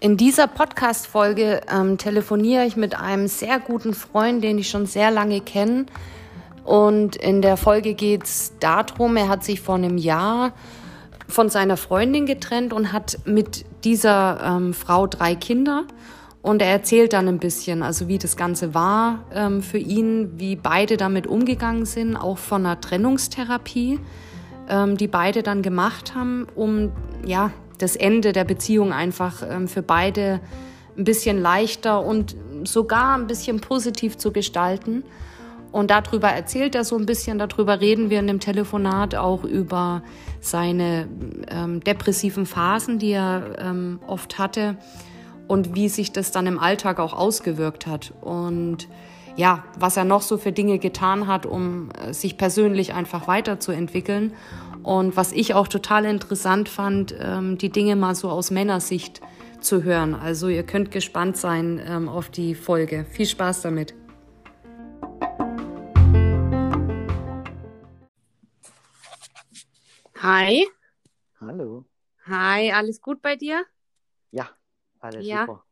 In dieser Podcast-Folge ähm, telefoniere ich mit einem sehr guten Freund, den ich schon sehr lange kenne. Und in der Folge geht es darum, er hat sich vor einem Jahr von seiner Freundin getrennt und hat mit dieser ähm, Frau drei Kinder. Und er erzählt dann ein bisschen, also wie das Ganze war ähm, für ihn, wie beide damit umgegangen sind, auch von einer Trennungstherapie, ähm, die beide dann gemacht haben, um ja das Ende der Beziehung einfach ähm, für beide ein bisschen leichter und sogar ein bisschen positiv zu gestalten. Und darüber erzählt er so ein bisschen, darüber reden wir in dem Telefonat auch über seine ähm, depressiven Phasen, die er ähm, oft hatte und wie sich das dann im Alltag auch ausgewirkt hat. Und ja, was er noch so für Dinge getan hat, um äh, sich persönlich einfach weiterzuentwickeln. Und was ich auch total interessant fand, ähm, die Dinge mal so aus Männersicht zu hören. Also ihr könnt gespannt sein ähm, auf die Folge. Viel Spaß damit. Hi. Hallo. Hi, alles gut bei dir? Ja, alles Ja. super.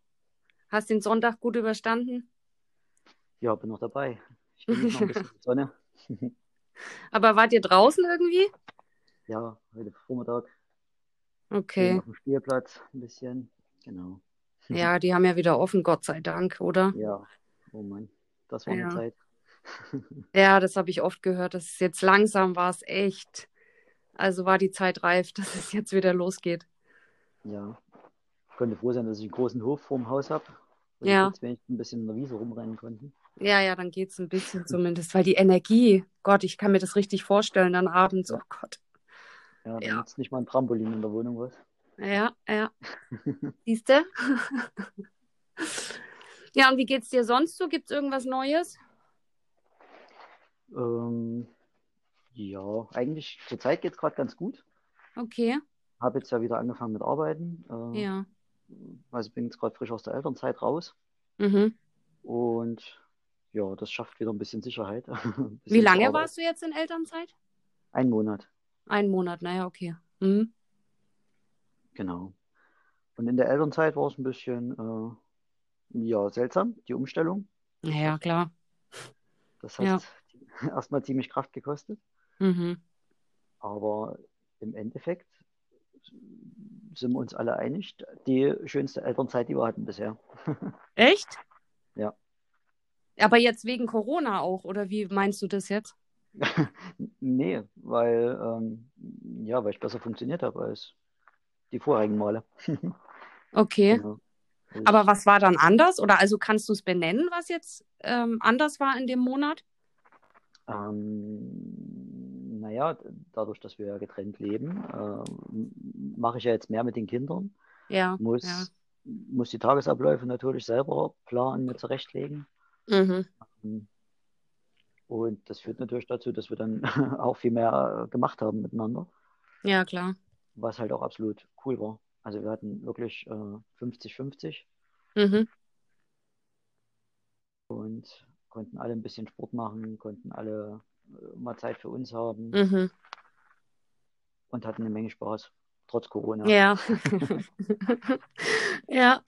Hast den Sonntag gut überstanden? Ja, bin noch dabei. Ich genieße noch ein bisschen Sonne. Aber wart ihr draußen irgendwie? Ja, heute Vormittag Okay. auf dem Spielplatz ein bisschen. Genau. Ja, die haben ja wieder offen, Gott sei Dank, oder? Ja, oh Mann, das war Ja. eine Zeit. Ja, das habe ich oft gehört. Das ist jetzt langsam war es echt. Also war die Zeit reif, dass es jetzt wieder losgeht. Ja, konnte froh sein, dass ich einen großen Hof vorm Haus habe. Und Ja. jetzt wenigstens ein bisschen in der Wiese rumrennen konnten. Ja, ja, dann geht's ein bisschen zumindest, weil die Energie, Gott, ich kann mir das richtig vorstellen, dann abends, oh Gott. Ja, da Ja. nicht mal ein Trampolin in der Wohnung was. Ja, ja. Siehst du? Ja, und wie geht's dir sonst so? Gibt's irgendwas Neues? Ähm, ja, eigentlich zur Zeit geht es gerade ganz gut. Okay, Habe jetzt ja wieder angefangen mit Arbeiten. Äh, ja. Also bin jetzt gerade frisch aus der Elternzeit raus. Mhm. Und ja, das schafft wieder ein bisschen Sicherheit. Ein Wie bisschen lange Arbeit. warst du jetzt in Elternzeit? Ein Monat, Einen Monat, naja, okay. Mhm. genau. Und in der Elternzeit war es ein bisschen äh, ja, seltsam, die Umstellung. Naja, klar. Das hat Ja. erstmal ziemlich Kraft gekostet. Mhm. Aber im Endeffekt sind wir uns alle einig, die schönste Elternzeit, die wir hatten bisher. Echt? Ja. Aber jetzt wegen Corona auch, oder wie meinst du das jetzt? Nee, weil, ähm, ja, weil ich besser funktioniert habe als die vorherigen Male. Okay. Genau. Also Aber was war dann anders? Oder also kannst du es benennen, was jetzt ähm, anders war in dem Monat? Ähm, naja, dadurch, dass wir ja getrennt leben, ähm, mache ich ja jetzt mehr mit den Kindern, Ja, muss, ja. muss die Tagesabläufe natürlich selber planen, mir zurechtlegen. Mhm. Ähm, Und das führt natürlich dazu, dass wir dann auch viel mehr äh, gemacht haben miteinander, Ja, klar. was halt auch absolut cool war. Also wir hatten wirklich äh, 50-50 Mhm. und konnten alle ein bisschen Sport machen, konnten alle äh, mal Zeit für uns haben Mhm. und hatten eine Menge Spaß, trotz Corona. Ja. Ja.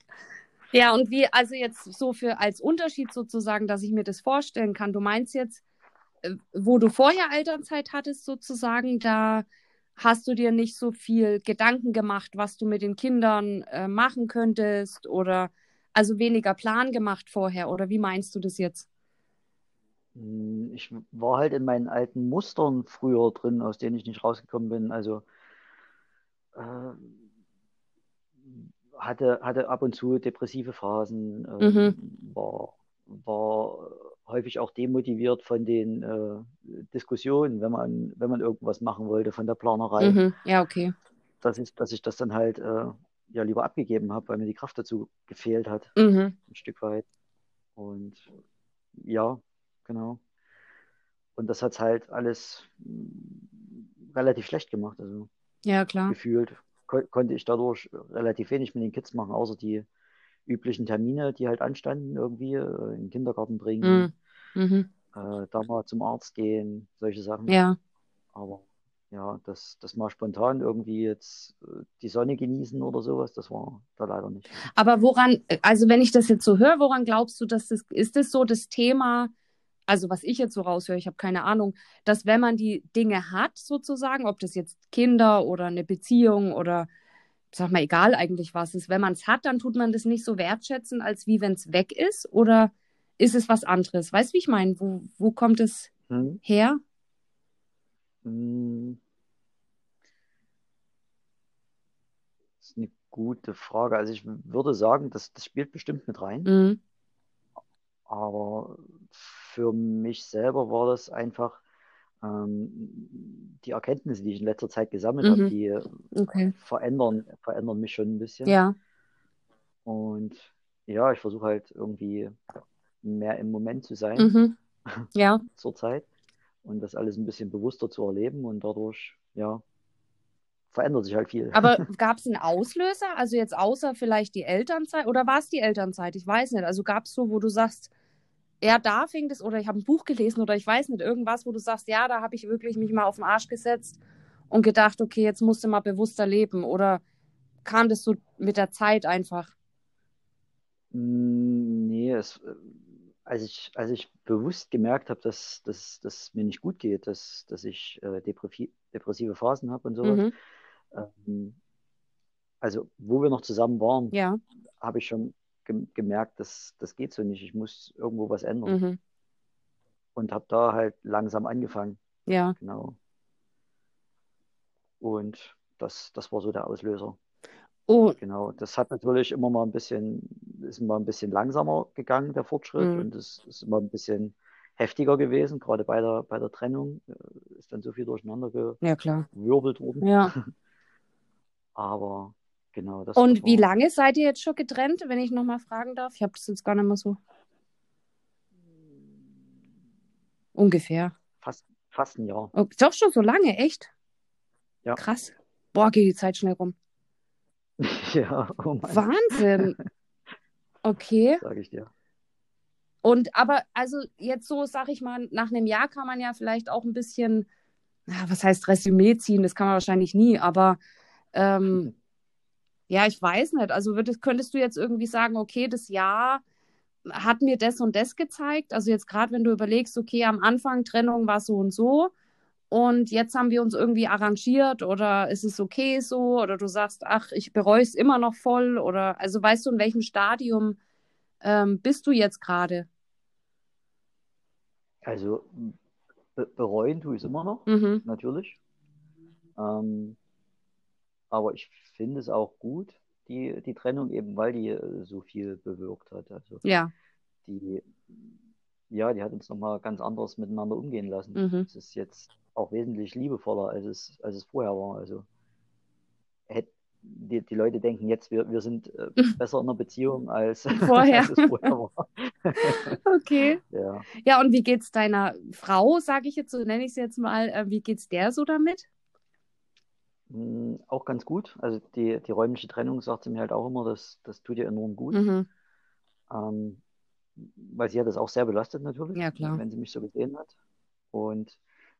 Ja, und wie, also jetzt so für als Unterschied sozusagen, dass ich mir das vorstellen kann. Du meinst jetzt, äh, wo du vorher Elternzeit hattest, sozusagen, da hast du dir nicht so viel Gedanken gemacht, was du mit den Kindern äh, machen könntest oder also weniger Plan gemacht vorher, oder wie meinst du das jetzt? Hm, Ich war halt in meinen alten Mustern früher drin, aus denen ich nicht rausgekommen bin. Also äh, hatte, hatte ab und zu depressive Phasen, ähm, war, war häufig auch demotiviert von den äh, Diskussionen, wenn man, wenn man irgendwas machen wollte, von der Planerei, Mhm. Ja, okay. dass ich, dass ich das dann halt äh, ja lieber abgegeben habe, weil mir die Kraft dazu gefehlt hat, Mhm. ein Stück weit. Und ja, genau. Und das hat halt alles mm, relativ schlecht gemacht. Also Ja, klar. gefühlt ko konnte ich dadurch relativ wenig mit den Kids machen, außer die üblichen Termine, die halt anstanden, irgendwie äh, in den Kindergarten bringen, Mhm. Mhm. äh, da mal zum Arzt gehen, solche Sachen. Ja. Aber ja, das, das mal spontan irgendwie jetzt äh, die Sonne genießen oder sowas, das war da leider nicht. Aber woran, also wenn ich das jetzt so höre, woran glaubst du, dass das, ist das so das Thema, also was ich jetzt so raushöre, ich habe keine Ahnung, dass wenn man die Dinge hat, sozusagen, ob das jetzt Kinder oder eine Beziehung oder sag mal, egal eigentlich was ist, wenn man es hat, dann tut man das nicht so wertschätzen, als wie wenn es weg ist? Oder ist es was anderes? Weißt du, wie ich meine? Wo, wo kommt es hm. her? Hm. Das ist eine gute Frage. Also ich würde sagen, das, das spielt bestimmt mit rein. Mhm. Aber für mich selber war das einfach ähm, die Erkenntnisse, die ich in letzter Zeit gesammelt mhm. habe, die okay. verändern, verändern mich schon ein bisschen. Ja. Und ja, ich versuche halt irgendwie mehr im Moment zu sein. Mhm. Ja. Zurzeit. Und das alles ein bisschen bewusster zu erleben und dadurch, ja, verändert sich halt viel. Aber gab es einen Auslöser? Also jetzt außer vielleicht die Elternzeit oder war es die Elternzeit? Ich weiß nicht. Also gab es so, wo du sagst, ja, da fing es, oder ich habe ein Buch gelesen oder ich weiß nicht, irgendwas, wo du sagst, ja, da habe ich wirklich mich mal auf den Arsch gesetzt und gedacht, okay, jetzt musst du mal bewusster leben. Oder kam das so mit der Zeit einfach? Hm, nee, es, äh, als, ich, als ich bewusst gemerkt habe, dass, dass, dass mir nicht gut geht, dass, dass ich äh, depressive Phasen habe und sowas, mhm. ähm, also wo wir noch zusammen waren, ja. habe ich schon ge gemerkt, dass das geht so nicht. Ich muss irgendwo was ändern. Mhm. Und habe da halt langsam angefangen. Ja. Genau. Und das, das war so der Auslöser. Oh. Genau. Das hat natürlich immer mal ein bisschen, ist mal ein bisschen langsamer gegangen, der Fortschritt. Mhm. Und es ist immer ein bisschen heftiger gewesen, gerade bei der, bei der Trennung äh, ist dann so viel durcheinander gewirbelt ja, worden. Ja. Aber Genau, das Und wie lange seid ihr jetzt schon getrennt, wenn ich nochmal fragen darf? Ich habe das jetzt gar nicht mehr so. Ungefähr. Fast, fast ein Jahr. Oh, doch schon so lange, echt? Ja. Krass. Boah, geht die Zeit schnell rum. ja, oh mein Wahnsinn. Okay. Sag ich dir. Und aber, also jetzt so, sag ich mal, nach einem Jahr kann man ja vielleicht auch ein bisschen, na, was heißt Resümee ziehen, das kann man wahrscheinlich nie, aber ähm, ja, ich weiß nicht. Also würdest, könntest du jetzt irgendwie sagen, okay, das Jahr hat mir das und das gezeigt? Also jetzt gerade, wenn du überlegst, okay, am Anfang Trennung war so und so und jetzt haben wir uns irgendwie arrangiert oder ist es okay so oder du sagst, ach, ich bereue es immer noch voll oder also weißt du, in welchem Stadium ähm, bist du jetzt gerade? Also be bereuen tue ich es immer noch, mhm. natürlich. Ähm, aber ich finde es auch gut, die, die Trennung, eben weil die äh, so viel bewirkt hat. Also ja. Die, ja, die hat uns nochmal ganz anders miteinander umgehen lassen. Mhm. Es ist jetzt auch wesentlich liebevoller, als es, als es vorher war. Also hätte, die, die Leute denken jetzt, wir, wir sind äh, besser in einer Beziehung als, vorher. als es vorher war. okay. Ja. ja, und wie geht's deiner Frau, sage ich jetzt so, nenne ich sie jetzt mal, äh, wie geht's der so damit? Hm, auch ganz gut. Also die, die räumliche Trennung sagt sie mir halt auch immer, das, das tut ihr enorm gut. Mhm. Ähm, weil sie hat das auch sehr belastet natürlich, ja, wenn sie mich so gesehen hat. Und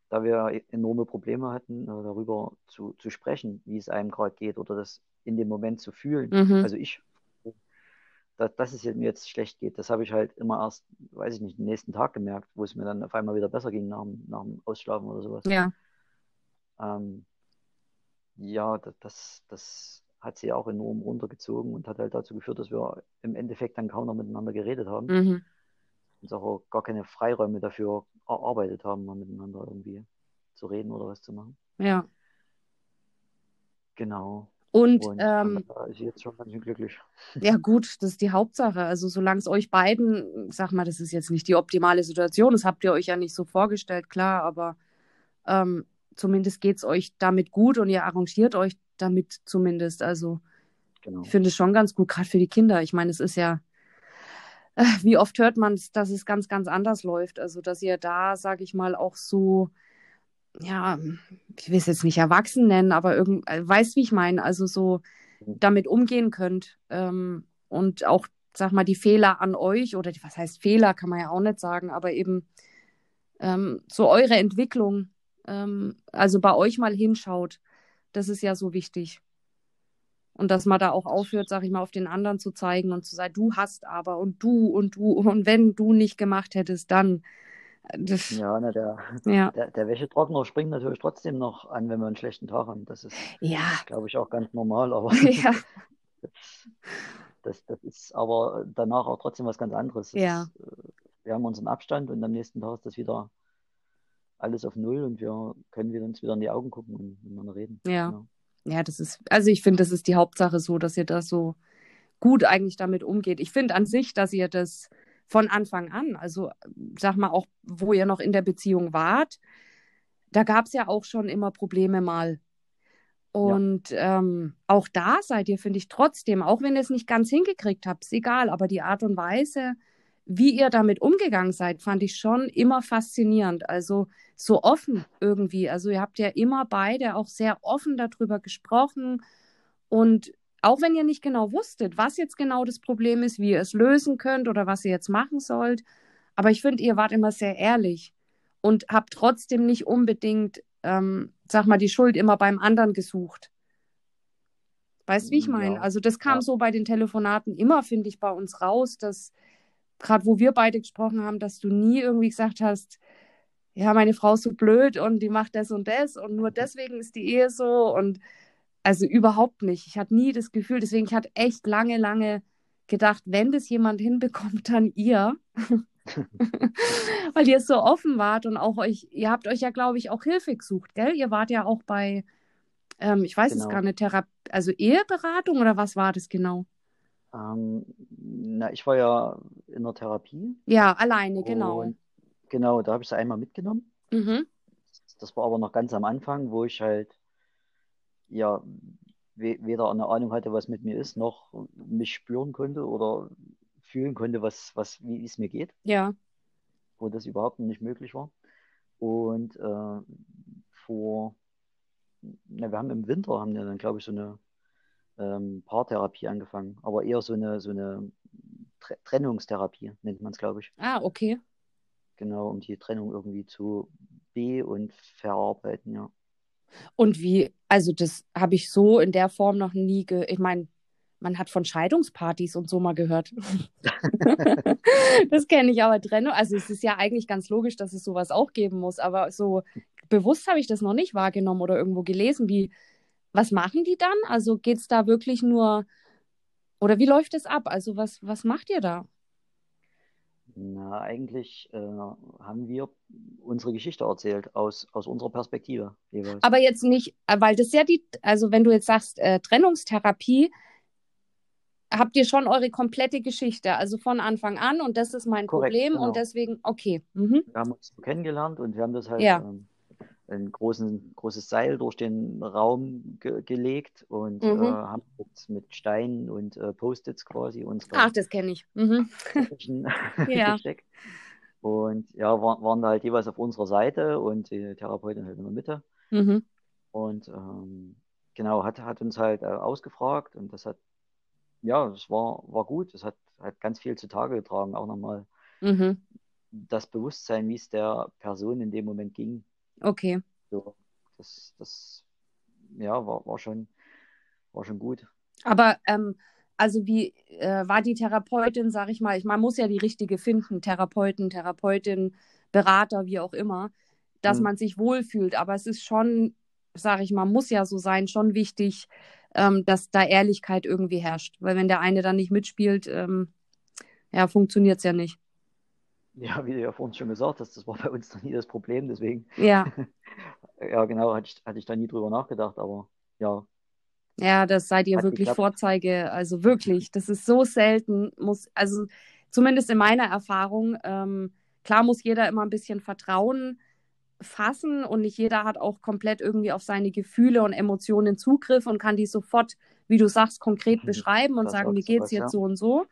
da wir enorme Probleme hatten, äh, darüber zu, zu sprechen, wie es einem gerade geht oder das in dem Moment zu fühlen. Mhm. Also ich, dass, dass es mir jetzt schlecht geht, das habe ich halt immer erst, weiß ich nicht, den nächsten Tag gemerkt, wo es mir dann auf einmal wieder besser ging nach, nach dem Ausschlafen oder sowas. Ja. Ähm, ja, das, das hat sie auch enorm runtergezogen und hat halt dazu geführt, dass wir im Endeffekt dann kaum noch miteinander geredet haben. Mhm. Und auch gar keine Freiräume dafür erarbeitet haben, mal miteinander irgendwie zu reden oder was zu machen. Ja. Genau. Und, und ähm, da ist sie jetzt schon ganz schön glücklich. Ja, gut, das ist die Hauptsache. Also, solange es euch beiden, sag mal, das ist jetzt nicht die optimale Situation, das habt ihr euch ja nicht so vorgestellt, klar, aber ähm, zumindest geht es euch damit gut und ihr arrangiert euch damit zumindest. Also genau. ich finde es schon ganz gut, gerade für die Kinder. Ich meine, es ist ja, äh, wie oft hört man es, dass es ganz, ganz anders läuft. Also dass ihr da, sage ich mal, auch so, ja, ich will es jetzt nicht erwachsen nennen, aber irgend, äh, weißt, wie ich meine, also so mhm. damit umgehen könnt ähm, und auch, sag mal, die Fehler an euch oder was heißt Fehler, kann man ja auch nicht sagen, aber eben ähm, so eure Entwicklung ähm, also bei euch mal hinschaut. Das ist ja so wichtig. Und dass man da auch aufhört, sag ich mal, auf den anderen zu zeigen und zu sagen, du hast aber und du und du und wenn du nicht gemacht hättest, dann. Das, ja, na, der, ja. Der, der Wäschetrockner springt natürlich trotzdem noch an, wenn wir einen schlechten Tag haben. Das ist, ja. glaube ich, auch ganz normal. Aber ja. das, das, ist aber danach auch trotzdem was ganz anderes. Das ja. Ist, äh, wir haben unseren Abstand und am nächsten Tag ist das wieder alles auf Null und wir können wieder uns wieder in die Augen gucken und miteinander reden. Ja. Genau. Ja, das ist, also ich finde, das ist die Hauptsache so, dass ihr da so gut eigentlich damit umgeht. Ich finde an sich, dass ihr das von Anfang an, also sag mal auch, wo ihr noch in der Beziehung wart, da gab es ja auch schon immer Probleme mal. Und ja. ähm, auch da seid ihr, finde ich, trotzdem, auch wenn ihr es nicht ganz hingekriegt habt, ist egal, aber die Art und Weise, wie ihr damit umgegangen seid, fand ich schon immer faszinierend. Also so offen irgendwie. Also ihr habt ja immer beide auch sehr offen darüber gesprochen. Und auch wenn ihr nicht genau wusstet, was jetzt genau das Problem ist, wie ihr es lösen könnt oder was ihr jetzt machen sollt. Aber ich finde, ihr wart immer sehr ehrlich und habt trotzdem nicht unbedingt, ähm, sag mal, die Schuld immer beim anderen gesucht. Weißt du, wie ich meine? Ja. Also das kam ja. so bei den Telefonaten immer, finde ich, bei uns raus, dass gerade wo wir beide gesprochen haben, dass du nie irgendwie gesagt hast, ja, meine Frau ist so blöd und die macht das und das und nur deswegen ist die Ehe so und also überhaupt nicht. Ich hatte nie das Gefühl, deswegen ich hatte echt lange, lange gedacht, wenn das jemand hinbekommt, dann ihr. Weil ihr so offen wart und auch euch, ihr habt euch ja, glaube ich, auch Hilfe gesucht, gell? Ihr wart ja auch bei, ähm, ich weiß genau. es gar nicht, Therapie, also Eheberatung oder was war das genau? Ähm, na, ich war ja in der Therapie. Ja, alleine, genau. Genau, da habe ich sie einmal mitgenommen. Mhm. Das war aber noch ganz am Anfang, wo ich halt ja weder eine Ahnung hatte, was mit mir ist, noch mich spüren konnte oder fühlen konnte, was, was, wie es mir geht. Ja. Wo das überhaupt nicht möglich war. Und äh, vor, na, wir haben im Winter, haben wir dann, glaube ich, so eine ähm, Paartherapie angefangen, aber eher so eine, so eine Trennungstherapie, nennt man es, glaube ich. Ah, okay. Genau, um die Trennung irgendwie zu be- und verarbeiten, ja. Und wie, also das habe ich so in der Form noch nie ge. Ich meine, man hat von Scheidungspartys und so mal gehört. das kenne ich aber Trennung. Also es ist ja eigentlich ganz logisch, dass es sowas auch geben muss, aber so bewusst habe ich das noch nicht wahrgenommen oder irgendwo gelesen, wie was machen die dann? Also geht es da wirklich nur, oder wie läuft es ab? Also was, was macht ihr da? Na, eigentlich äh, haben wir unsere Geschichte erzählt aus, aus unserer Perspektive jeweils. Aber jetzt nicht, äh, weil das ja die, also wenn du jetzt sagst, äh, Trennungstherapie, habt ihr schon eure komplette Geschichte, also von Anfang an und das ist mein Korrekt, Problem genau. und deswegen, okay. Mhm. Wir haben uns kennengelernt und wir haben das halt ja. ähm, ein großen, großes Seil durch den Raum ge gelegt und mhm. äh, haben mit, mit Steinen und äh, Post-its quasi unsere Ach, das kenne ich. Mhm. ja. gesteckt. Und ja, war, waren da halt jeweils auf unserer Seite und die Therapeutin halt in der Mitte. Mhm. Und ähm, genau, hat, hat uns halt äh, ausgefragt und das hat, ja, es war, war gut. Es hat, hat ganz viel zutage getragen, auch nochmal mhm. das Bewusstsein, wie es der Person in dem Moment ging. Okay. So, das, das ja, war, war, schon, war schon gut. Aber ähm, also wie äh, war die Therapeutin, sag ich mal, ich, man muss ja die richtige finden, Therapeuten, Therapeutin, Berater, wie auch immer, dass hm. man sich wohlfühlt. Aber es ist schon, sag ich mal, muss ja so sein, schon wichtig, ähm, dass da Ehrlichkeit irgendwie herrscht. Weil wenn der eine dann nicht mitspielt, ähm, ja, funktioniert es ja nicht. Ja, wie du ja vorhin schon gesagt hast, das war bei uns noch nie das Problem, deswegen. Ja. ja, genau, hatte ich, hatte ich da nie drüber nachgedacht, aber ja. Ja, das seid ihr wirklich geklappt. Vorzeige, also wirklich, das ist so selten, muss, also zumindest in meiner Erfahrung, ähm, klar muss jeder immer ein bisschen Vertrauen fassen und nicht jeder hat auch komplett irgendwie auf seine Gefühle und Emotionen Zugriff und kann die sofort, wie du sagst, konkret beschreiben und das sagen, mir geht's was, jetzt ja. so und so.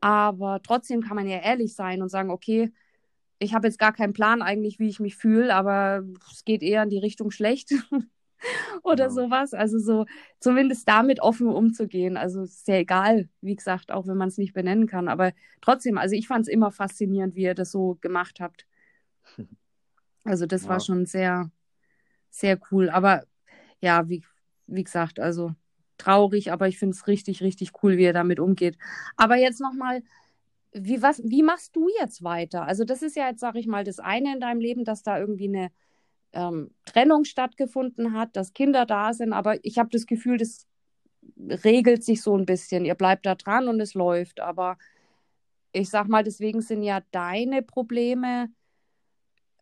Aber trotzdem kann man ja ehrlich sein und sagen, okay, ich habe jetzt gar keinen Plan eigentlich, wie ich mich fühle, aber es geht eher in die Richtung schlecht oder ja. sowas. Also so zumindest damit offen umzugehen. Also ist ja egal, wie gesagt, auch wenn man es nicht benennen kann. Aber trotzdem, also ich fand es immer faszinierend, wie ihr das so gemacht habt. Also das ja. war schon sehr, sehr cool. Aber ja, wie, wie gesagt, also traurig, aber ich finde es richtig, richtig cool, wie er damit umgeht. Aber jetzt nochmal, wie, wie machst du jetzt weiter? Also das ist ja jetzt, sage ich mal, das eine in deinem Leben, dass da irgendwie eine ähm, Trennung stattgefunden hat, dass Kinder da sind, aber ich habe das Gefühl, das regelt sich so ein bisschen. Ihr bleibt da dran und es läuft, aber ich sag mal, deswegen sind ja deine Probleme,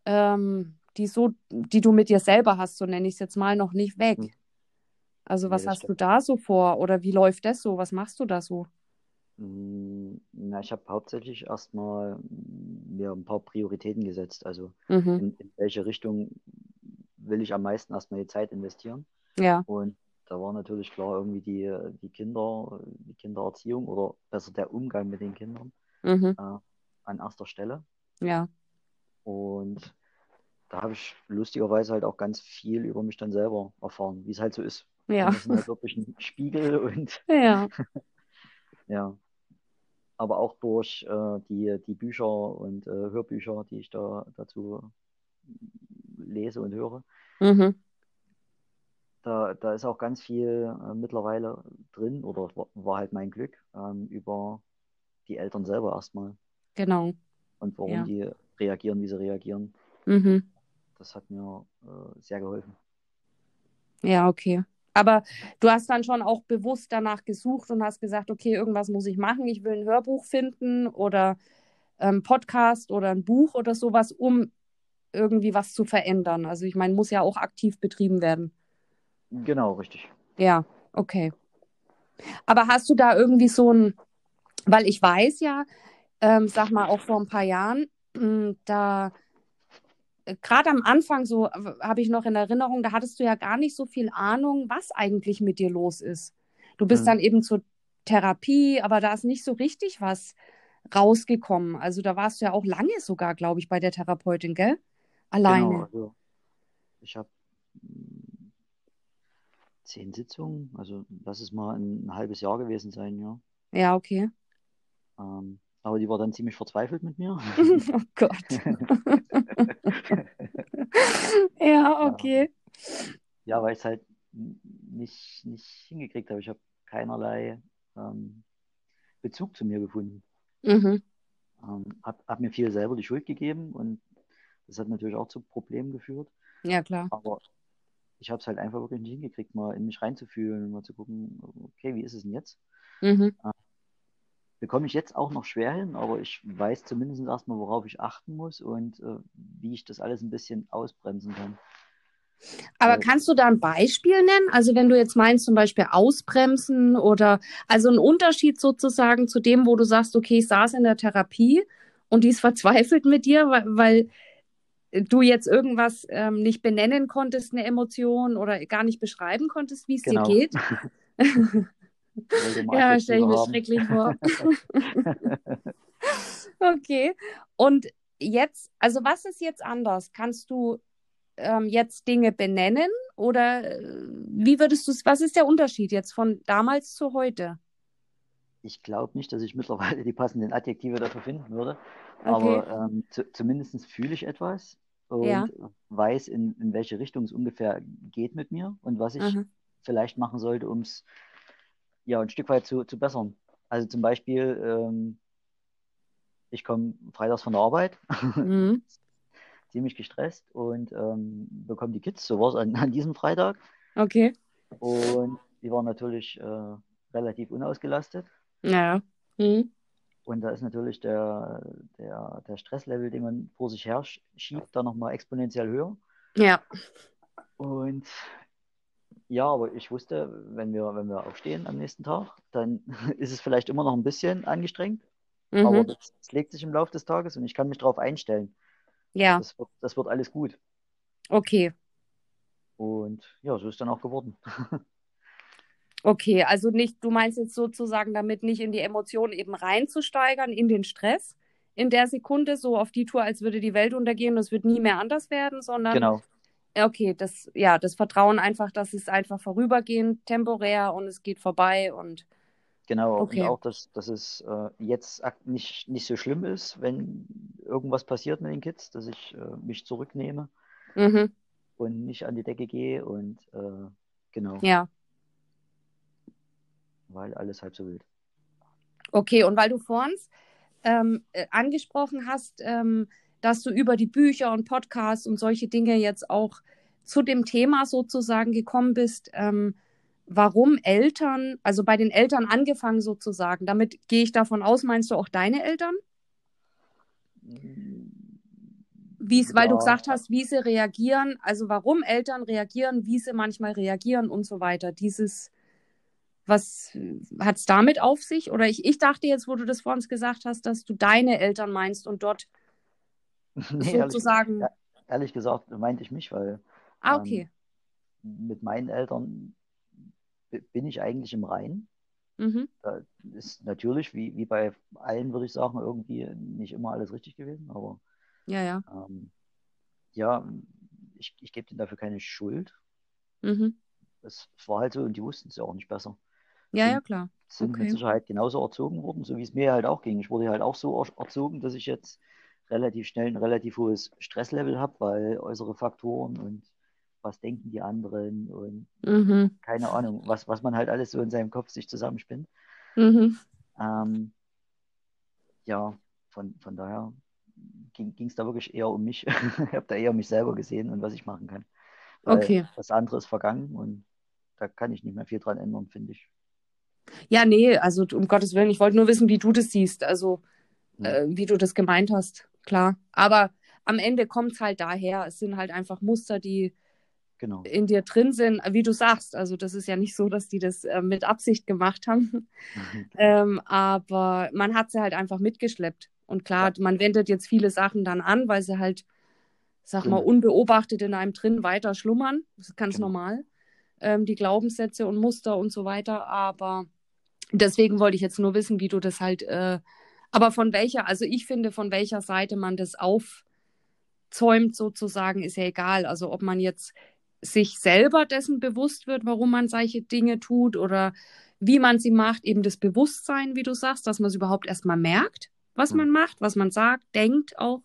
ähm, die so, die du mit dir selber hast, so nenne ich es jetzt mal, noch nicht weg. Also was nee, hast stimmt. du da so vor oder wie läuft das so? Was machst du da so? Hm, na, ich habe hauptsächlich erstmal mir ein paar Prioritäten gesetzt. Also mhm. in, in, welche Richtung will ich am meisten erstmal die Zeit investieren? Ja. Und da war natürlich klar irgendwie die, die Kinder, die Kindererziehung oder besser der Umgang mit den Kindern mhm. äh, an erster Stelle. Ja. Und da habe ich lustigerweise halt auch ganz viel über mich dann selber erfahren, wie es halt so ist. Ja. Das ist halt wirklich ein Spiegel und ja. ja aber auch durch äh, die, die Bücher und äh, Hörbücher, die ich da dazu lese und höre. Mhm. Da, da ist auch ganz viel äh, mittlerweile drin, oder war, war halt mein Glück, ähm, über die Eltern selber erstmal. Genau. Und warum ja. die reagieren, wie sie reagieren. Mhm. Das hat mir äh, sehr geholfen. Ja, okay. Aber du hast dann schon auch bewusst danach gesucht und hast gesagt, okay, irgendwas muss ich machen. Ich will ein Hörbuch finden oder ein ähm, Podcast oder ein Buch oder sowas, um irgendwie was zu verändern. Also ich meine, muss ja auch aktiv betrieben werden. Genau, richtig. Ja, okay. Aber hast du da irgendwie so ein, weil ich weiß ja, ähm, sag mal, auch vor ein paar Jahren, da gerade am Anfang so habe ich noch in Erinnerung, da hattest du ja gar nicht so viel Ahnung, was eigentlich mit dir los ist. Du bist mhm. dann eben zur Therapie, aber da ist nicht so richtig was rausgekommen. Also da warst du ja auch lange sogar, glaube ich, bei der Therapeutin, gell? Alleine. Genau, also ich habe hm, zehn Sitzungen, also lass es mal ein, ein halbes Jahr gewesen sein, ja. Ja, okay. Ähm, aber die war dann ziemlich verzweifelt mit mir. oh Gott. ja, okay. Ja, weil ich es halt nicht, nicht hingekriegt habe. Ich habe keinerlei ähm, Bezug zu mir gefunden. Mhm. Ähm, habe hab mir viel selber die Schuld gegeben und das hat natürlich auch zu Problemen geführt. Ja, klar. Aber ich habe es halt einfach wirklich nicht hingekriegt, mal in mich reinzufühlen und mal zu gucken, okay, wie ist es denn jetzt? Mhm. Ähm, bekomme ich jetzt auch noch schwer hin, aber ich weiß zumindest erstmal, worauf ich achten muss und äh, wie ich das alles ein bisschen ausbremsen kann. Aber äh, kannst du da ein Beispiel nennen? Also wenn du jetzt meinst, zum Beispiel ausbremsen oder also ein Unterschied sozusagen zu dem, wo du sagst, okay, ich saß in der Therapie und die ist verzweifelt mit dir, weil, weil du jetzt irgendwas ähm, nicht benennen konntest, eine Emotion oder gar nicht beschreiben konntest, wie es genau. dir geht. Ja, stelle ich mir schrecklich vor. okay. Und jetzt, also was ist jetzt anders? Kannst du ähm, jetzt Dinge benennen oder äh, wie würdest du es, was ist der Unterschied jetzt von damals zu heute? Ich glaube nicht, dass ich mittlerweile die passenden Adjektive dafür finden würde, okay. aber ähm, zu, zumindest fühle ich etwas und ja. weiß, in, in welche Richtung es ungefähr geht mit mir und was ich Aha. vielleicht machen sollte, um es ja, ein Stück weit zu, zu bessern. Also zum Beispiel, ähm, ich komme freitags von der Arbeit, mhm. ziemlich gestresst und ähm, bekomme die Kids, so war es an, an, diesem Freitag. Okay. Und die waren natürlich äh, relativ unausgelastet. Ja. Mhm. Und da ist natürlich der, der, der Stresslevel, den man vor sich her schiebt, da nochmal exponentiell höher. Ja. Und ja, aber ich wusste, wenn wir, wenn wir aufstehen am nächsten Tag, dann ist es vielleicht immer noch ein bisschen angestrengt. Mhm. Aber das, das, legt sich im Laufe des Tages und ich kann mich darauf einstellen. Ja. Das wird, das wird alles gut. Okay. Und ja, so ist dann auch geworden. okay, also nicht, du meinst jetzt sozusagen damit nicht in die Emotionen eben reinzusteigern, in den Stress in der Sekunde, so auf die Tour, als würde die Welt untergehen und es wird nie mehr anders werden, sondern genau okay, das, ja, das Vertrauen einfach, dass es einfach vorübergehend, temporär und es geht vorbei und Genau, okay. und auch, dass, dass es äh, jetzt nicht, nicht so schlimm ist, wenn irgendwas passiert mit den Kids, dass ich äh, mich zurücknehme. Mhm. und nicht an die Decke gehe und äh, genau. Ja. Weil alles halb so wild. Okay, und weil du vorhin ähm, äh, angesprochen hast, ähm, dass du über die Bücher und Podcasts und solche Dinge jetzt auch zu dem Thema sozusagen gekommen bist, ähm, warum Eltern, also bei den Eltern angefangen sozusagen, damit gehe ich davon aus, meinst du auch deine Eltern? Wie ja. weil du gesagt hast, wie sie reagieren, also warum Eltern reagieren, wie sie manchmal reagieren und so weiter. Dieses, was hat es damit auf sich? Oder ich, ich dachte jetzt, wo du das vor uns gesagt hast, dass du deine Eltern meinst und dort nee, sozusagen. Ehrlich, ehrlich, gesagt meinte ich mich, weil ah, okay. ähm, mit meinen Eltern bin ich eigentlich im Rein. Mhm. Da ist natürlich, wie, wie bei allen, würde ich sagen, irgendwie nicht immer alles richtig gewesen, aber ja, ja. Ähm, ja, ich, ich gebe denen dafür keine Schuld. Mhm. Es war halt so und die wussten es ja auch nicht besser. Ja, sind, ja, klar. Sind okay. mit Sicherheit genauso erzogen worden, so wie es mir halt auch ging. Ich wurde halt auch so erzogen, dass ich jetzt relativ schnell ein relativ hohes Stresslevel habe, weil äußere Faktoren und was denken die anderen und mhm. keine Ahnung, was, was man halt alles so in seinem Kopf sich zusammenspinnt. Mhm. Ähm, ja, von, von daher ging es da wirklich eher um mich. ich habe da eher mich selber gesehen und was ich machen kann. Weil okay. Das andere ist vergangen und da kann ich nicht mehr viel dran ändern, finde ich. Ja, nee, also um Gottes Willen, ich wollte nur wissen, wie du das siehst, also ja. äh, wie du das gemeint hast, klar. Aber am Ende kommt es halt daher, es sind halt einfach Muster, die genau. in dir drin sind, wie du sagst. Also das ist ja nicht so, dass die das äh, mit Absicht gemacht haben, ähm, aber man hat sie halt einfach mitgeschleppt. Und klar, ja. man wendet jetzt viele Sachen dann an, weil sie halt, sag mal, genau. unbeobachtet in einem drin weiter schlummern. Das ist ganz genau. normal. Ähm, die Glaubenssätze und Muster und so weiter. Aber deswegen wollte ich jetzt nur wissen, wie du das halt, äh, aber von welcher, also ich finde, von welcher Seite man das aufzäumt sozusagen, ist ja egal. Also ob man jetzt sich selber dessen bewusst wird, warum man solche Dinge tut oder wie man sie macht, eben das Bewusstsein, wie du sagst, dass man es überhaupt erstmal merkt, was man macht, was man sagt, denkt auch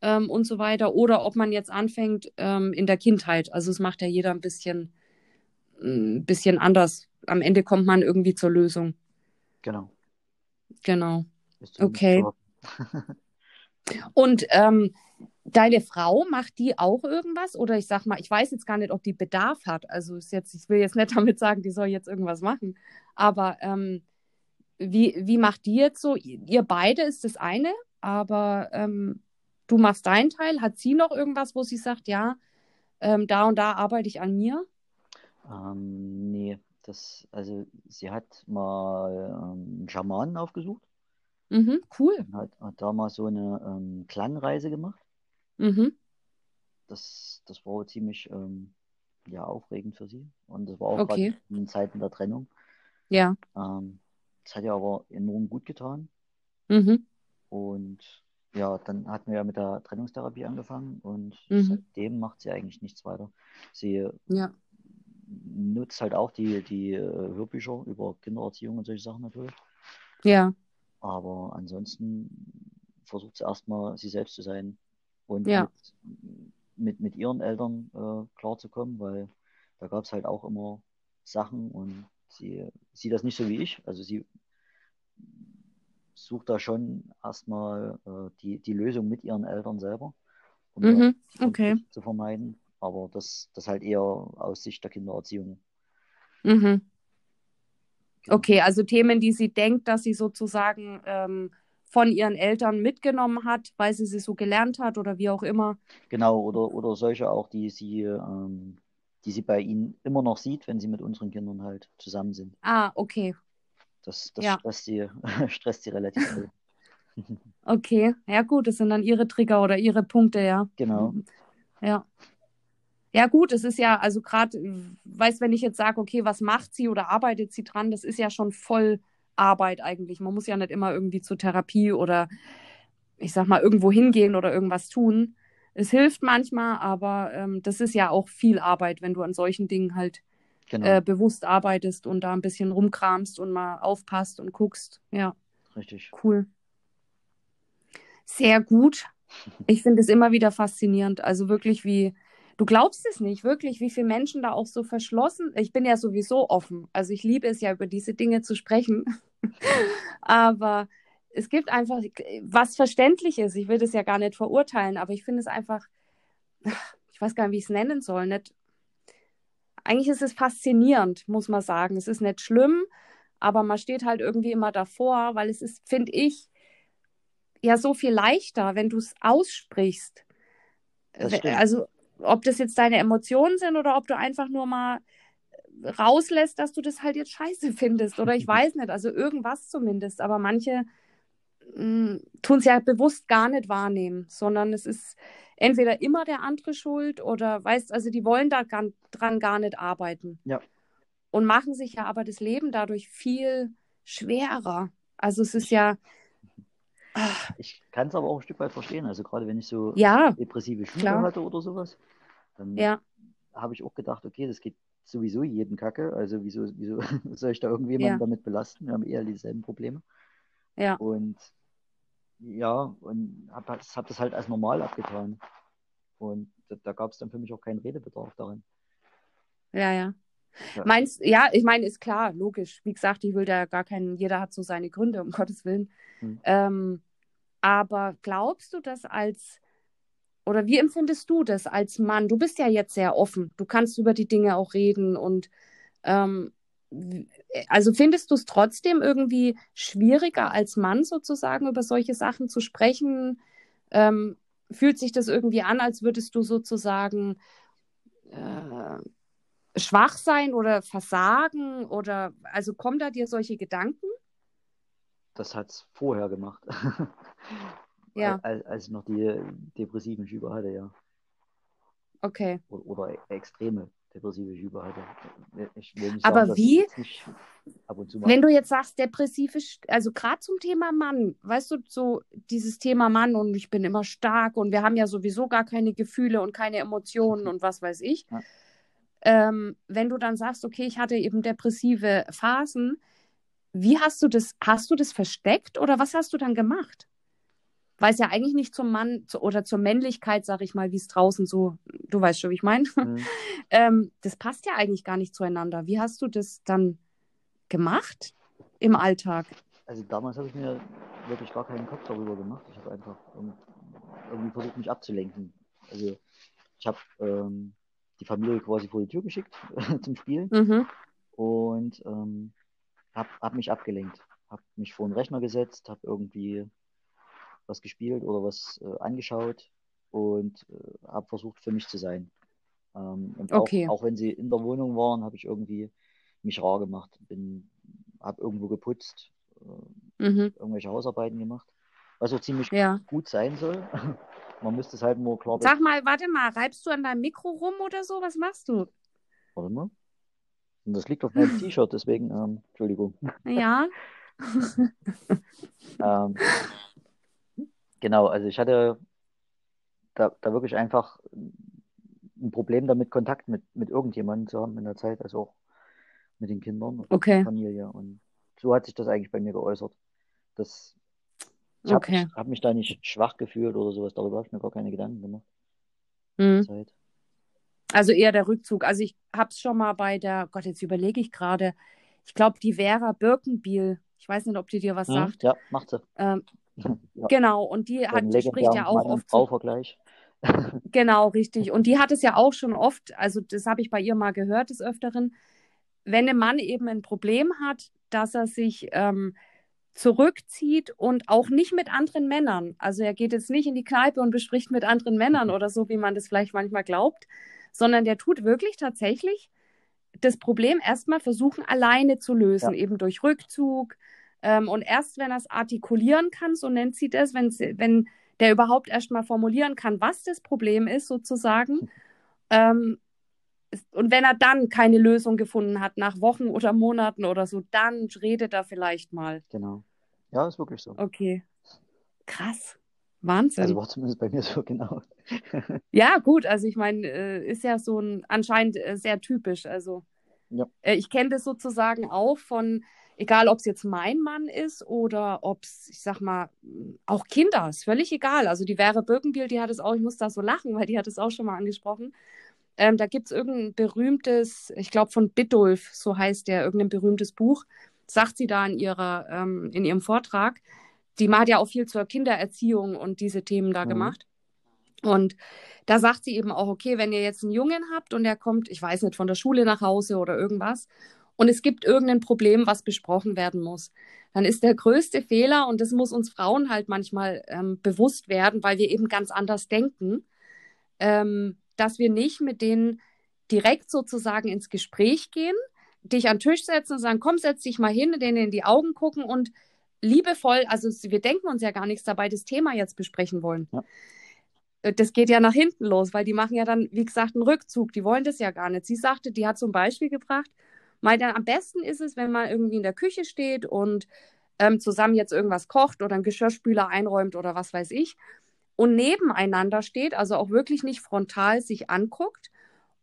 ähm, und so weiter. Oder ob man jetzt anfängt ähm, in der Kindheit. Also es macht ja jeder ein bisschen, ein bisschen anders. Am Ende kommt man irgendwie zur Lösung. Genau. Genau. Okay. und ähm, deine Frau, macht die auch irgendwas? Oder ich sag mal, ich weiß jetzt gar nicht, ob die Bedarf hat. Also ist jetzt, ich will jetzt nicht damit sagen, die soll jetzt irgendwas machen. Aber ähm, wie, wie macht die jetzt so? Ihr beide ist das eine, aber ähm, du machst deinen Teil. Hat sie noch irgendwas, wo sie sagt, ja, ähm, da und da arbeite ich an mir? Ähm, nee, das, also sie hat mal ähm, einen Schamanen aufgesucht. Mhm, cool. Hat, hat da mal so eine ähm, Klangreise gemacht. Mhm. Das, das war ziemlich ähm, ja, aufregend für sie. Und das war auch okay. gerade in Zeiten der Trennung. Ja. Ähm, das hat ihr aber enorm gut getan. Mhm. Und ja, dann hatten wir ja mit der Trennungstherapie angefangen und Mhm. seitdem macht sie eigentlich nichts weiter. Sie Ja. nutzt halt auch die, die äh, Hörbücher über Kindererziehung und solche Sachen natürlich. Ja. Aber ansonsten versucht sie erstmal sie selbst zu sein und Ja. mit, mit, mit ihren Eltern äh, klarzukommen, weil da gab es halt auch immer Sachen und sie sieht das nicht so wie ich. Also sie sucht da schon erstmal äh, die, die Lösung mit ihren Eltern selber, um mhm. okay. zu vermeiden. Aber das, das halt eher aus Sicht der Kindererziehung. Mhm. Okay, also Themen, die sie denkt, dass sie sozusagen ähm, von ihren Eltern mitgenommen hat, weil sie sie so gelernt hat oder wie auch immer. Genau, oder, oder solche auch, die sie ähm, die sie bei ihnen immer noch sieht, wenn sie mit unseren Kindern halt zusammen sind. Ah, okay. Das, das ja. stresst, sie, stresst sie relativ viel. okay, ja gut, das sind dann ihre Trigger oder ihre Punkte, ja. Genau. Ja. Ja gut, es ist ja, also gerade, weiß, wenn ich jetzt sage, okay, was macht sie oder arbeitet sie dran, das ist ja schon voll Arbeit eigentlich. Man muss ja nicht immer irgendwie zur Therapie oder ich sag mal irgendwo hingehen oder irgendwas tun es hilft manchmal, aber ähm, das ist ja auch viel Arbeit, wenn du an solchen Dingen halt genau. äh, bewusst arbeitest und da ein bisschen rumkramst und mal aufpasst und guckst. Ja. Richtig. Cool. Sehr gut. Ich finde es immer wieder faszinierend. Also wirklich, wie du glaubst es nicht, wirklich, wie viele Menschen da auch so verschlossen. Ich bin ja sowieso offen. Also ich liebe es ja, über diese Dinge zu sprechen. aber es gibt einfach, was verständlich ist. Ich will das ja gar nicht verurteilen, aber ich finde es einfach, ich weiß gar nicht, wie ich es nennen soll. Nicht, eigentlich ist es faszinierend, muss man sagen. Es ist nicht schlimm, aber man steht halt irgendwie immer davor, weil es ist, finde ich, ja so viel leichter, wenn du es aussprichst. Also, ob das jetzt deine Emotionen sind oder ob du einfach nur mal rauslässt, dass du das halt jetzt scheiße findest oder ich weiß nicht, also irgendwas zumindest. Aber manche mm, tun es ja bewusst gar nicht wahrnehmen, sondern es ist entweder immer der andere schuld oder weißt, also die wollen da gar, dran gar nicht arbeiten. Ja. Und machen sich ja aber das Leben dadurch viel schwerer. Also es ist ja, ich kann es aber auch ein Stück weit verstehen. Also gerade wenn ich so ja, depressive Schüler hatte oder sowas, dann ja. habe ich auch gedacht, okay, das geht sowieso jeden Kacke. Also wieso, wieso soll ich da irgendjemanden Ja. damit belasten? Wir haben eher dieselben Probleme. ja, Und ja, und habe hab das halt als normal abgetan. Und da, da gab es dann für mich auch keinen Redebedarf darin. ja, ja. Ja. Meinst, ja, ich meine, ist klar, logisch. Wie gesagt, ich will da gar keinen, jeder hat so seine Gründe, um Gottes Willen. Hm. Ähm, aber glaubst du das als, oder wie empfindest du das als Mann? Du bist ja jetzt sehr offen. Du kannst über die Dinge auch reden und ähm, also findest du es trotzdem irgendwie schwieriger als Mann sozusagen über solche Sachen zu sprechen? Ähm, fühlt sich das irgendwie an, als würdest du sozusagen äh, schwach sein oder versagen oder also kommen da dir solche Gedanken? Das hat es vorher gemacht. Ja. Als, als ich noch die depressiven Schübe hatte, ja. Okay. Oder, oder extreme depressive Schübe hatte. Ich will nicht Aber sagen, wie? Wenn du jetzt sagst, depressive, also gerade zum Thema Mann, weißt du, so dieses Thema Mann und ich bin immer stark und wir haben ja sowieso gar keine Gefühle und keine Emotionen und was weiß ich. Ja. Ähm, wenn du dann sagst, okay, ich hatte eben depressive Phasen, wie hast du das, hast du das versteckt oder was hast du dann gemacht? Weil es ja eigentlich nicht zum Mann zu, oder zur Männlichkeit, sag ich mal, wie es draußen so, du weißt schon, wie ich meine. Hm. Ähm, das passt ja eigentlich gar nicht zueinander. Wie hast du das dann gemacht im Alltag? Also damals habe ich mir wirklich gar keinen Kopf darüber gemacht. Ich habe einfach irgend- irgendwie versucht, mich abzulenken. Also ich habe ähm, die Familie quasi vor die Tür geschickt zum Spielen Mhm. und ähm, habe hab mich abgelenkt. Habe mich vor den Rechner gesetzt, habe irgendwie was gespielt oder was äh, angeschaut und äh, habe versucht, für mich zu sein. Ähm, und Okay. auch, auch wenn sie in der Wohnung waren, habe ich irgendwie mich rar gemacht. Bin, habe irgendwo geputzt, äh, Mhm. irgendwelche Hausarbeiten gemacht, was auch ziemlich Ja. gut sein soll. Man müsste es halt nur klar Sag mal, warte mal, reibst du an deinem Mikro rum oder so? Was machst du? Warte mal. Und das liegt auf meinem T-Shirt, deswegen, ähm, Entschuldigung. Ja. Ähm, genau, also ich hatte da, da wirklich einfach ein Problem damit, Kontakt mit, mit irgendjemandem zu haben in der Zeit, also auch mit den Kindern und Okay. Familie. Und so hat sich das eigentlich bei mir geäußert. Das, ich habe Okay. hab mich da nicht schwach gefühlt oder sowas, darüber habe ich mir gar keine Gedanken gemacht. Mhm. Also eher der Rückzug. Also ich hab's schon mal bei der, Gott, jetzt überlege ich gerade. Ich glaube, die Vera Birkenbiel. Ich weiß nicht, ob die dir was Hm? sagt. Ja, macht sie. Ähm, Ja, genau, und die hat, die spricht ja auch oft Frau-Vergleich. Genau, richtig. Und die hat es ja auch schon oft, also das habe ich bei ihr mal gehört des Öfteren, wenn ein Mann eben ein Problem hat, dass er sich ähm, zurückzieht und auch nicht mit anderen Männern. Also er geht jetzt nicht in die Kneipe und bespricht mit anderen Männern oder so, wie man das vielleicht manchmal glaubt, sondern der tut wirklich tatsächlich das Problem erstmal versuchen, alleine zu lösen, Ja. eben durch Rückzug. Ähm, und erst wenn er es artikulieren kann, so nennt sie das, wenn, sie, wenn der überhaupt erstmal formulieren kann, was das Problem ist, sozusagen. Ähm, und wenn er dann keine Lösung gefunden hat, nach Wochen oder Monaten oder so, dann redet er vielleicht mal. Genau. Ja, ist wirklich so. Okay. Krass. Wahnsinn. Also war zumindest bei mir so, genau. Ja, gut, also ich meine, äh, ist ja so ein anscheinend äh, sehr typisch. Also Ja. äh, ich kenne das sozusagen auch von, egal ob es jetzt mein Mann ist oder ob es, ich sag mal, mh, auch Kinder, ist völlig egal. Also die Vera Birkenbiel, die hat es auch, ich muss da so lachen, weil die hat es auch schon mal angesprochen. Ähm, da gibt es irgendein berühmtes, ich glaube von Biddulf, so heißt der, irgendein berühmtes Buch, sagt sie da in, ihrer, ähm, in ihrem Vortrag. Die hat ja auch viel zur Kindererziehung und diese Themen da mhm. gemacht. Und da sagt sie eben auch, okay, wenn ihr jetzt einen Jungen habt und der kommt, ich weiß nicht, von der Schule nach Hause oder irgendwas, und es gibt irgendein Problem, was besprochen werden muss, dann ist der größte Fehler, und das muss uns Frauen halt manchmal ähm, bewusst werden, weil wir eben ganz anders denken, ähm, dass wir nicht mit denen direkt sozusagen ins Gespräch gehen, dich an den Tisch setzen und sagen, komm, setz dich mal hin, denen in die Augen gucken und liebevoll, also wir denken uns ja gar nichts dabei, das Thema jetzt besprechen wollen. Ja. Äh, das geht ja nach hinten los, weil die machen ja dann, wie gesagt, einen Rückzug. Die wollen das ja gar nicht. Sie sagte, die hat zum Beispiel gebracht, mal dann am besten ist es, wenn man irgendwie in der Küche steht und ähm, zusammen jetzt irgendwas kocht oder einen Geschirrspüler einräumt oder was weiß ich und nebeneinander steht, also auch wirklich nicht frontal sich anguckt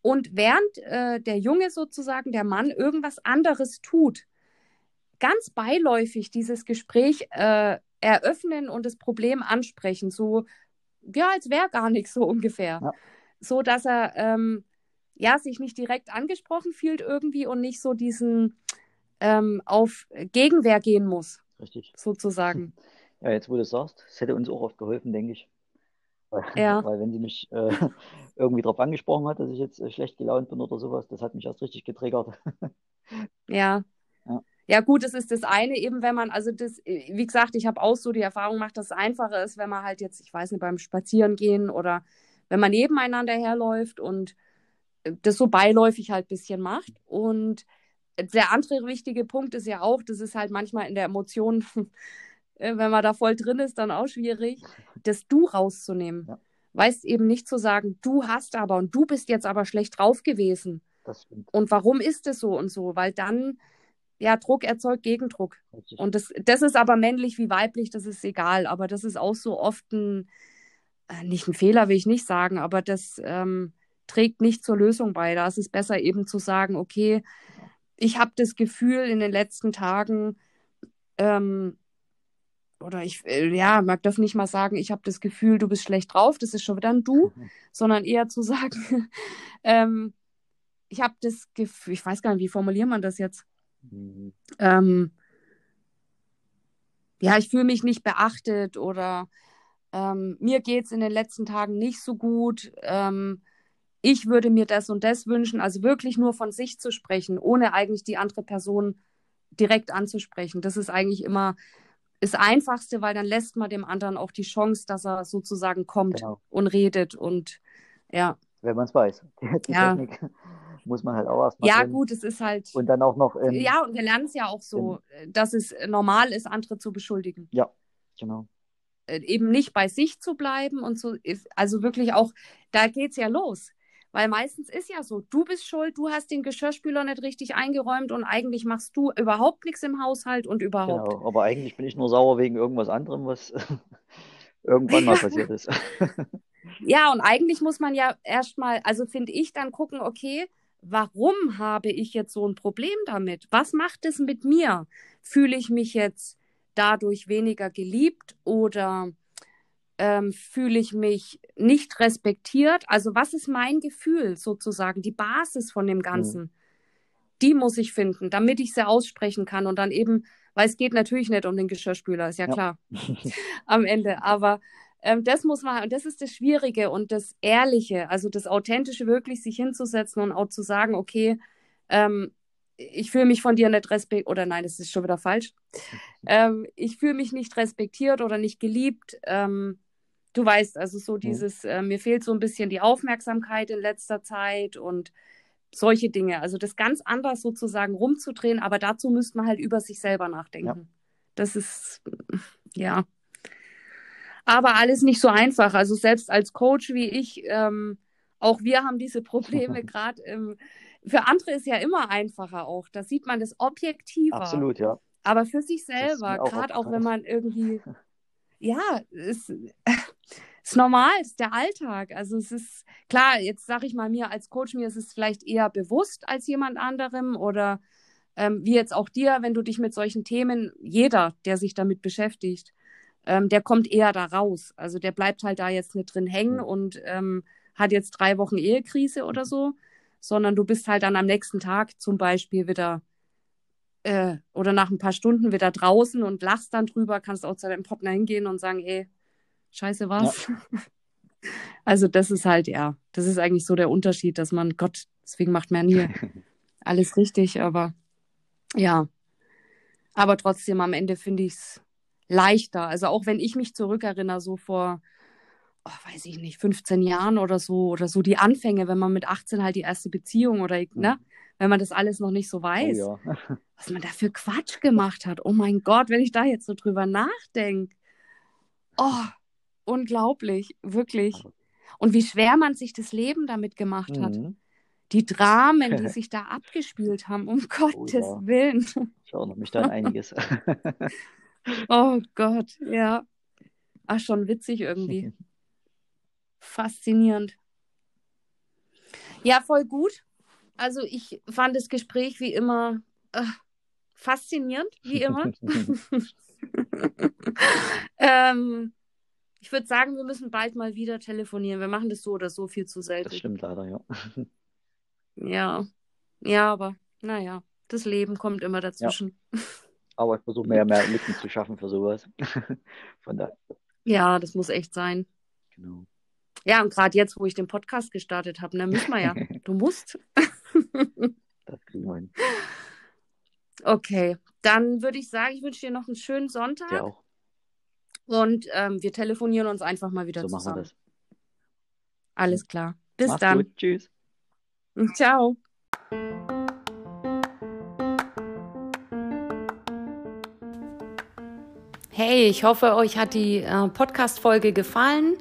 und während äh, der Junge sozusagen, der Mann, irgendwas anderes tut, ganz beiläufig dieses Gespräch äh, eröffnen und das Problem ansprechen, so ja, als wäre gar nichts so ungefähr. Ja. So dass er ähm, ja sich nicht direkt angesprochen fühlt irgendwie und nicht so diesen ähm, auf Gegenwehr gehen muss. Richtig. Sozusagen. Ja, jetzt wo du sagst, es hätte uns auch oft geholfen, denke ich. Weil, ja. weil wenn sie mich äh, irgendwie darauf angesprochen hat, dass ich jetzt äh, schlecht gelaunt bin oder sowas, das hat mich erst richtig getriggert. ja. Ja. Gut, das ist das eine eben, wenn man, also das, wie gesagt, ich habe auch so die Erfahrung gemacht, dass es einfacher ist, wenn man halt jetzt, ich weiß nicht, beim Spazierengehen oder wenn man nebeneinander herläuft und äh, das so beiläufig halt ein bisschen macht. Und der andere wichtige Punkt ist ja auch, das ist halt manchmal in der Emotion, äh, wenn man da voll drin ist, dann auch schwierig, das Du rauszunehmen. Ja. Weißt eben nicht zu sagen, du hast aber und du bist jetzt aber schlecht drauf gewesen. Und warum ist es so und so? Weil dann ja, Druck erzeugt Gegendruck. Richtig. Und das, das ist aber männlich wie weiblich, das ist egal. Aber das ist auch so oft ein, äh, nicht ein Fehler, will ich nicht sagen, aber das ähm, trägt nicht zur Lösung bei. Da ist es besser eben zu sagen, okay, ich habe das Gefühl in den letzten Tagen, ähm, oder ich, äh, ja, man darf nicht mal sagen, ich habe das Gefühl, du bist schlecht drauf, das ist schon wieder ein Du, mhm. sondern eher zu sagen, ähm, ich habe das Gefühl, ich weiß gar nicht, wie formuliert man das jetzt? Ähm, ja, ich fühle mich nicht beachtet oder ähm, mir geht es in den letzten Tagen nicht so gut. Ähm, ich würde mir das und das wünschen. Also wirklich nur von sich zu sprechen, ohne eigentlich die andere Person direkt anzusprechen. Das ist eigentlich immer das Einfachste, weil dann lässt man dem anderen auch die Chance, dass er sozusagen kommt genau. und redet und ja. Wenn man es weiß. Die ja. Technik muss man halt auch erstmal. Ja, gut, es ist halt. Und dann auch noch. In, ja, und wir lernen es ja auch so, in, dass es normal ist, andere zu beschuldigen. Ja, genau. Äh, eben nicht bei sich zu bleiben und so, also wirklich auch, da geht es ja los. Weil meistens ist ja so, du bist schuld, du hast den Geschirrspüler nicht richtig eingeräumt und eigentlich machst du überhaupt nichts im Haushalt und überhaupt. Genau, aber eigentlich bin ich nur sauer wegen irgendwas anderem, was irgendwann mal passiert ist. ja, und eigentlich muss man ja erstmal, also finde ich, dann gucken, okay, warum habe ich jetzt so ein Problem damit? Was macht es mit mir? Fühle ich mich jetzt dadurch weniger geliebt oder ähm, fühle ich mich nicht respektiert? Also was ist mein Gefühl sozusagen, die Basis von dem Ganzen? Mhm. Die muss ich finden, damit ich sie aussprechen kann und dann eben, weil es geht natürlich nicht um den Geschirrspüler, ist ja, ja. klar am Ende, aber ähm, das muss man, und das ist das Schwierige und das Ehrliche, also das Authentische, wirklich sich hinzusetzen und auch zu sagen, okay, ähm, ich fühle mich von dir nicht respektiert, oder nein, das ist schon wieder falsch. Ähm, ich fühle mich nicht respektiert oder nicht geliebt. Ähm, du weißt, also so dieses, äh, mir fehlt so ein bisschen die Aufmerksamkeit in letzter Zeit und solche Dinge. Also das ganz anders sozusagen rumzudrehen, aber dazu müsste man halt über sich selber nachdenken. Ja. Das ist, ja. Aber alles nicht so einfach. Also selbst als Coach wie ich, ähm, auch wir haben diese Probleme gerade. Ähm, für andere ist ja immer einfacher auch. Da sieht man das objektiver. Absolut, ja. Aber für sich selber, gerade auch, auch wenn man irgendwie, ja, ist, ist normal, ist der Alltag. Also es ist klar, jetzt sage ich mal mir als Coach, mir ist es vielleicht eher bewusst als jemand anderem oder ähm, wie jetzt auch dir, wenn du dich mit solchen Themen, jeder, der sich damit beschäftigt, ähm, der kommt eher da raus. Also der bleibt halt da jetzt nicht drin hängen mhm. und ähm, hat jetzt drei Wochen Ehekrise oder so, sondern du bist halt dann am nächsten Tag zum Beispiel wieder äh, oder nach ein paar Stunden wieder draußen und lachst dann drüber, kannst auch zu deinem Partner hingehen und sagen, ey, scheiße was. Ja. Also das ist halt, ja, das ist eigentlich so der Unterschied, dass man, Gott, deswegen macht man nie alles richtig, aber ja. Aber trotzdem, am Ende finde ich es leichter. Also auch wenn ich mich zurückerinnere, so vor, oh, weiß ich nicht, 15 Jahren oder so, oder so die Anfänge, wenn man mit 18 halt die erste Beziehung oder, ne, mhm. wenn man das alles noch nicht so oh weiß, oh, ja. was man da für Quatsch gemacht hat. Oh mein Gott, wenn ich da jetzt so drüber nachdenke. Oh, unglaublich, wirklich. Und wie schwer man sich das Leben damit gemacht hat. Mhm. Die Dramen, die sich da abgespielt haben, um Gottes oh, ja. Willen. Ich erinnere mich da an einiges. oh Gott, ja. Ach, schon witzig irgendwie. Faszinierend. Ja, voll gut. Also ich fand das Gespräch wie immer äh, faszinierend, wie immer. ähm, ich würde sagen, wir müssen bald mal wieder telefonieren. Wir machen das so oder so viel zu selten. Das stimmt leider, ja. Ja. Ja, aber naja, das Leben kommt immer dazwischen. Ja. Aber ich versuche mehr, mehr Lücken zu schaffen für sowas. Von daher. Ja, das muss echt sein. Genau. Ja, und gerade jetzt, wo ich den Podcast gestartet habe, ne, müssen wir ja. Du musst. das kriegen wir hin. Okay, dann würde ich sagen, ich wünsche dir noch einen schönen Sonntag. Ja auch. Und ähm, wir telefonieren uns einfach mal wieder so zusammen. Machen wir das. Alles klar. Bis Mach's dann. Gut. Tschüss. Ciao. Hey, ich hoffe, euch hat die äh, Podcast-Folge gefallen.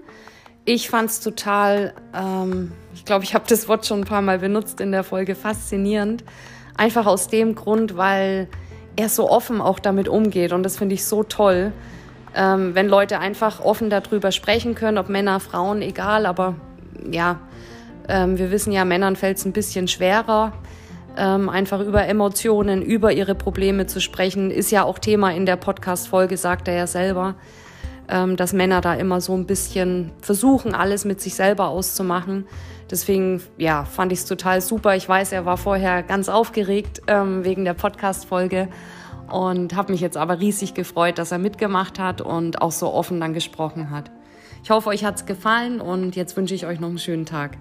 Ich fand es total, ähm, ich glaube, ich habe das Wort schon ein paar Mal benutzt in der Folge, faszinierend. Einfach aus dem Grund, weil er so offen auch damit umgeht und das finde ich so toll ähm, wenn Leute einfach offen darüber sprechen können, ob Männer, Frauen, egal, aber ja, ähm, wir wissen ja, Männern fällt es ein bisschen schwerer, ähm, einfach über Emotionen, über ihre Probleme zu sprechen, ist ja auch Thema in der Podcast-Folge, sagt er ja selber, ähm, dass Männer da immer so ein bisschen versuchen, alles mit sich selber auszumachen. Deswegen, ja, fand ich es total super. Ich weiß, er war vorher ganz aufgeregt ähm, wegen der Podcast-Folge und habe mich jetzt aber riesig gefreut, dass er mitgemacht hat und auch so offen dann gesprochen hat. Ich hoffe, euch hat es gefallen und jetzt wünsche ich euch noch einen schönen Tag.